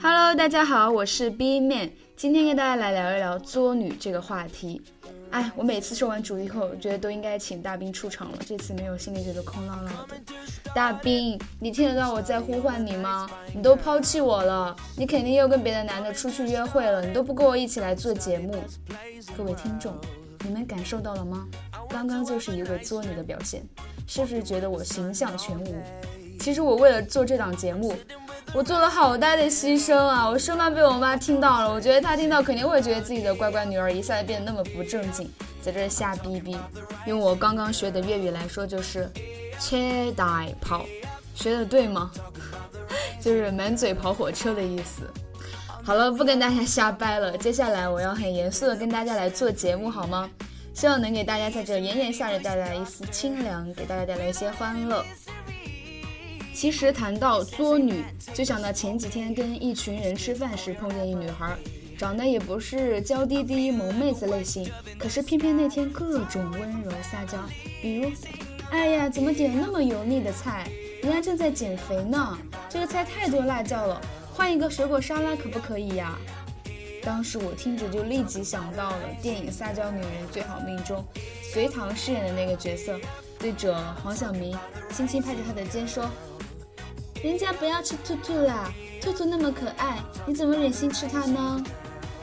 Hello，大家好，我是 B 面，今天跟大家来聊一聊作女这个话题。哎，我每次说完主题后，我觉得都应该请大兵出场了，这次没有，心里觉得空落落的。大兵，你听得到我在呼唤你吗？你都抛弃我了，你肯定又跟别的男的出去约会了，你都不跟我一起来做节目。各位听众，你们感受到了吗？刚刚就是一位作女的表现，是不是觉得我形象全无？其实我为了做这档节目，我做了好大的牺牲啊！我生怕被我妈听到了，我觉得她听到肯定会觉得自己的乖乖女儿一下子变得那么不正经，在这瞎逼逼。用我刚刚学的粤语来说，就是“车大跑”，学的对吗？就是满嘴跑火车的意思。好了，不跟大家瞎掰了，接下来我要很严肃的跟大家来做节目，好吗？希望能给大家在这炎炎夏日带来一丝清凉，给大家带来一些欢乐。其实谈到作女，就想到前几天跟一群人吃饭时碰见一女孩，长得也不是娇滴滴萌妹子类型，可是偏偏那天各种温柔撒娇，比如，哎呀，怎么点那么油腻的菜？人家正在减肥呢，这个菜太多辣椒了，换一个水果沙拉可不可以呀？当时我听着就立即想到了电影《撒娇女人最好命》中，隋唐饰演的那个角色，对着黄晓明轻轻拍着他的肩说。人家不要吃兔兔啦，兔兔那么可爱，你怎么忍心吃它呢？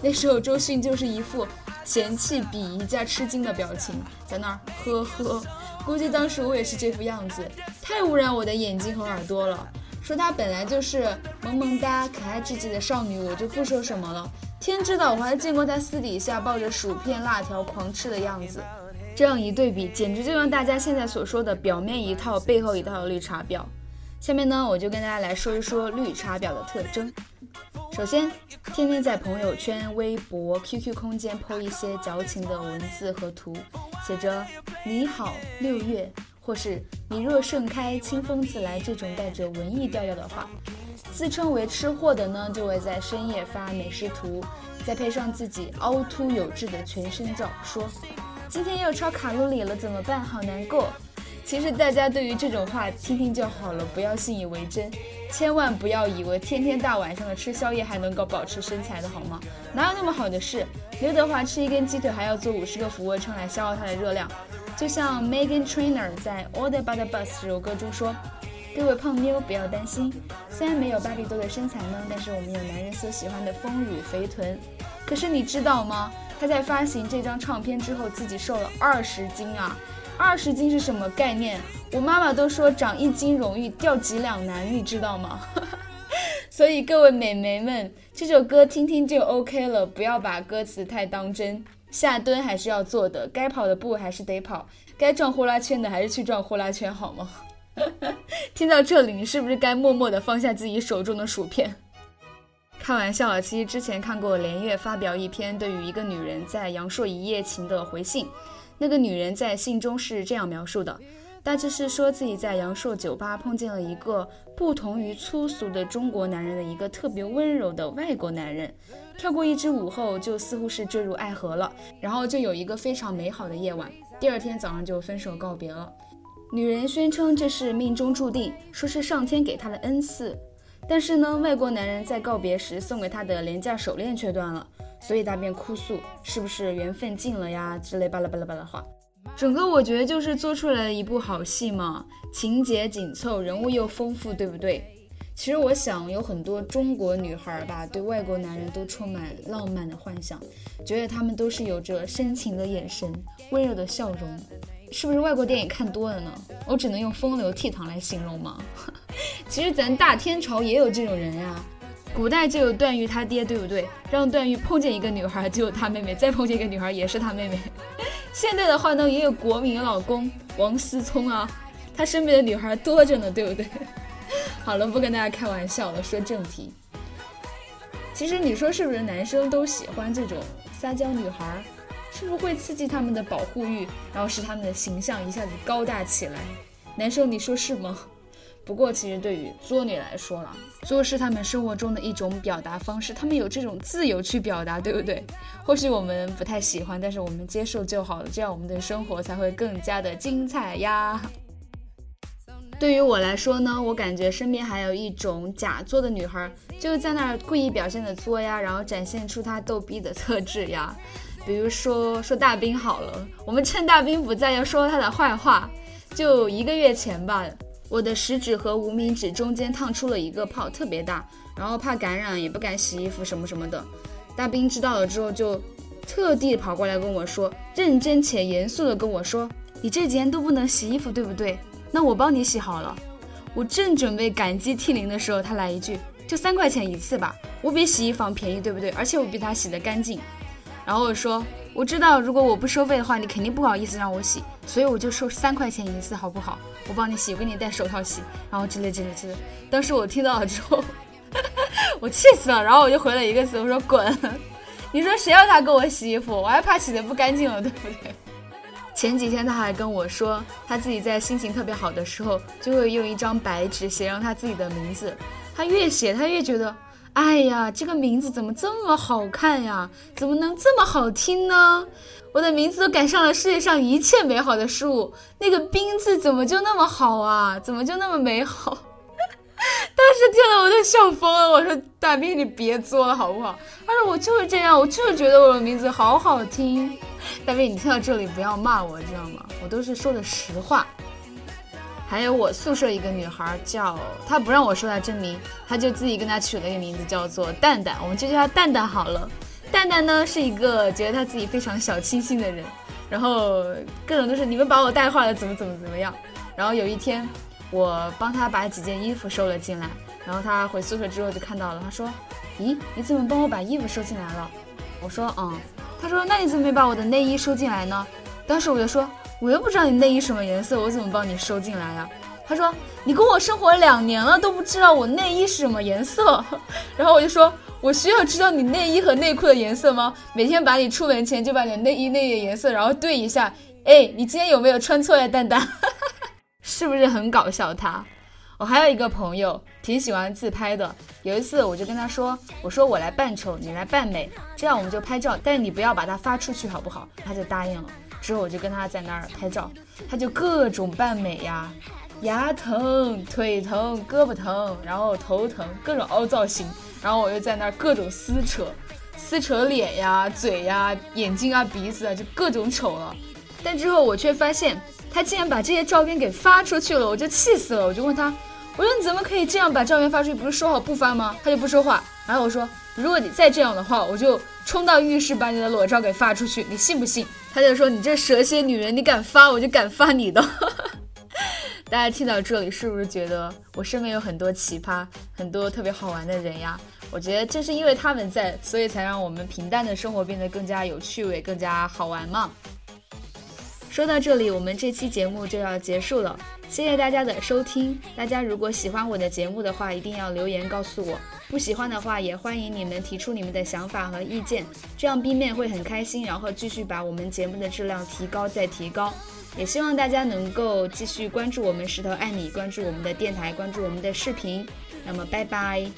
那时候周迅就是一副嫌弃、鄙夷加吃惊的表情，在那儿呵呵。估计当时我也是这副样子，太污染我的眼睛和耳朵了。说她本来就是萌萌哒、可爱至极的少女，我就不说什么了。天知道，我还见过她私底下抱着薯片、辣条狂吃的样子。这样一对比，简直就像大家现在所说的表面一套，背后一套的绿茶婊。下面呢，我就跟大家来说一说绿茶婊的特征。首先，天天在朋友圈、微博、QQ 空间 po 一些矫情的文字和图，写着“你好六月”或是“你若盛开，清风自来”这种带着文艺调调的话。自称为吃货的呢，就会在深夜发美食图，再配上自己凹凸有致的全身照，说：“今天又超卡路里了，怎么办？好难过。”其实大家对于这种话听听就好了，不要信以为真，千万不要以为天天大晚上的吃宵夜还能够保持身材的好吗？哪有那么好的事？刘德华吃一根鸡腿还要做五十个俯卧撑来消耗他的热量，就像 Megan Trainer 在 All About the Bus 这首歌中说：“各位胖妞不要担心，虽然没有芭比多的身材呢，但是我们有男人所喜欢的丰乳肥臀。可是你知道吗？他在发行这张唱片之后，自己瘦了二十斤啊！”二十斤是什么概念？我妈妈都说长一斤容易掉几两难，你知道吗？所以各位美眉们，这首歌听听就 OK 了，不要把歌词太当真。下蹲还是要做的，该跑的步还是得跑，该转呼啦圈的还是去转呼啦圈，好吗？听到这里，你是不是该默默地放下自己手中的薯片？开玩笑啊，其实之前看过连月发表一篇对于一个女人在阳朔一夜情的回信。那个女人在信中是这样描述的，大致是说自己在阳朔酒吧碰见了一个不同于粗俗的中国男人的一个特别温柔的外国男人，跳过一支舞后就似乎是坠入爱河了，然后就有一个非常美好的夜晚，第二天早上就分手告别了。女人宣称这是命中注定，说是上天给她的恩赐，但是呢，外国男人在告别时送给她的廉价手链却断了。所以他便哭诉，是不是缘分尽了呀？之类巴拉巴拉巴拉话。整个我觉得就是做出来的一部好戏嘛，情节紧凑，人物又丰富，对不对？其实我想有很多中国女孩吧，对外国男人都充满浪漫的幻想，觉得他们都是有着深情的眼神、温柔的笑容。是不是外国电影看多了呢？我只能用风流倜傥来形容吗？其实咱大天朝也有这种人呀。古代就有段誉他爹，对不对？让段誉碰见一个女孩就有他妹妹，再碰见一个女孩也是他妹妹。现在的话呢，也有国民老公王思聪啊，他身边的女孩多着呢，对不对？好了，不跟大家开玩笑了，说正题。其实你说是不是男生都喜欢这种撒娇女孩？是不是会刺激他们的保护欲，然后使他们的形象一下子高大起来？男生你说是吗？不过，其实对于作女来说了，作是他们生活中的一种表达方式，他们有这种自由去表达，对不对？或许我们不太喜欢，但是我们接受就好了，这样我们的生活才会更加的精彩呀。对于我来说呢，我感觉身边还有一种假作的女孩，就在那儿故意表现的作呀，然后展现出她逗逼的特质呀。比如说说大兵好了，我们趁大兵不在要说他的坏话。就一个月前吧，我的食指和无名指中间烫出了一个泡，特别大，然后怕感染也不敢洗衣服什么什么的。大兵知道了之后，就特地跑过来跟我说，认真且严肃的跟我说：“你这几天都不能洗衣服，对不对？那我帮你洗好了。”我正准备感激涕零的时候，他来一句：“就三块钱一次吧，我比洗衣房便宜，对不对？而且我比他洗的干净。”然后我说。我知道，如果我不收费的话，你肯定不好意思让我洗，所以我就收三块钱一次，好不好？我帮你洗，我给你戴手套洗，然后之类之类之类。当时我听到了之后，我气死了，然后我就回了一个字，我说滚！你说谁要他给我洗衣服？我还怕洗的不干净了，对不对？前几天他还跟我说，他自己在心情特别好的时候，就会用一张白纸写上他自己的名字，他越写他越觉得。哎呀，这个名字怎么这么好看呀？怎么能这么好听呢？我的名字都赶上了世界上一切美好的事物，那个“冰”字怎么就那么好啊？怎么就那么美好？当时听了我都笑疯了。我说：“大兵，你别作了好不好？”他说：“我就是这样，我就是觉得我的名字好好听。”大兵，你听到这里不要骂我，知道吗？我都是说的实话。还有我宿舍一个女孩叫她不让我说她真名，她就自己跟她取了一个名字叫做蛋蛋，我们就叫她蛋蛋好了。蛋蛋呢是一个觉得她自己非常小清新的人，然后各种都是你们把我带坏了，怎么怎么怎么样。然后有一天我帮她把几件衣服收了进来，然后她回宿舍之后就看到了，她说：“咦，你怎么帮我把衣服收进来了？”我说：“嗯。”她说：“那你怎么没把我的内衣收进来呢？”当时我就说。我又不知道你内衣什么颜色，我怎么帮你收进来呀？他说你跟我生活两年了都不知道我内衣是什么颜色，然后我就说我需要知道你内衣和内裤的颜色吗？每天把你出门前就把你内衣内衣的颜色然后对一下，哎，你今天有没有穿错呀，蛋蛋？是不是很搞笑？他，我还有一个朋友挺喜欢自拍的，有一次我就跟他说，我说我来扮丑，你来扮美，这样我们就拍照，但你不要把它发出去，好不好？他就答应了。之后我就跟他在那儿拍照，他就各种扮美呀，牙疼、腿疼、胳膊疼，然后头疼，各种凹造型。然后我又在那儿各种撕扯，撕扯脸呀、嘴呀、眼睛啊、鼻子啊，就各种丑了。但之后我却发现，他竟然把这些照片给发出去了，我就气死了。我就问他，我说你怎么可以这样把照片发出去？不是说好不发吗？他就不说话。然后我说，如果你再这样的话，我就冲到浴室把你的裸照给发出去，你信不信？他就说：“你这蛇蝎女人，你敢发我就敢发你的。”大家听到这里是不是觉得我身边有很多奇葩、很多特别好玩的人呀？我觉得正是因为他们在，所以才让我们平淡的生活变得更加有趣味、更加好玩嘛。说到这里，我们这期节目就要结束了。谢谢大家的收听。大家如果喜欢我的节目的话，一定要留言告诉我；不喜欢的话，也欢迎你们提出你们的想法和意见，这样 B 面会很开心，然后继续把我们节目的质量提高再提高。也希望大家能够继续关注我们石头爱你，关注我们的电台，关注我们的视频。那么，拜拜。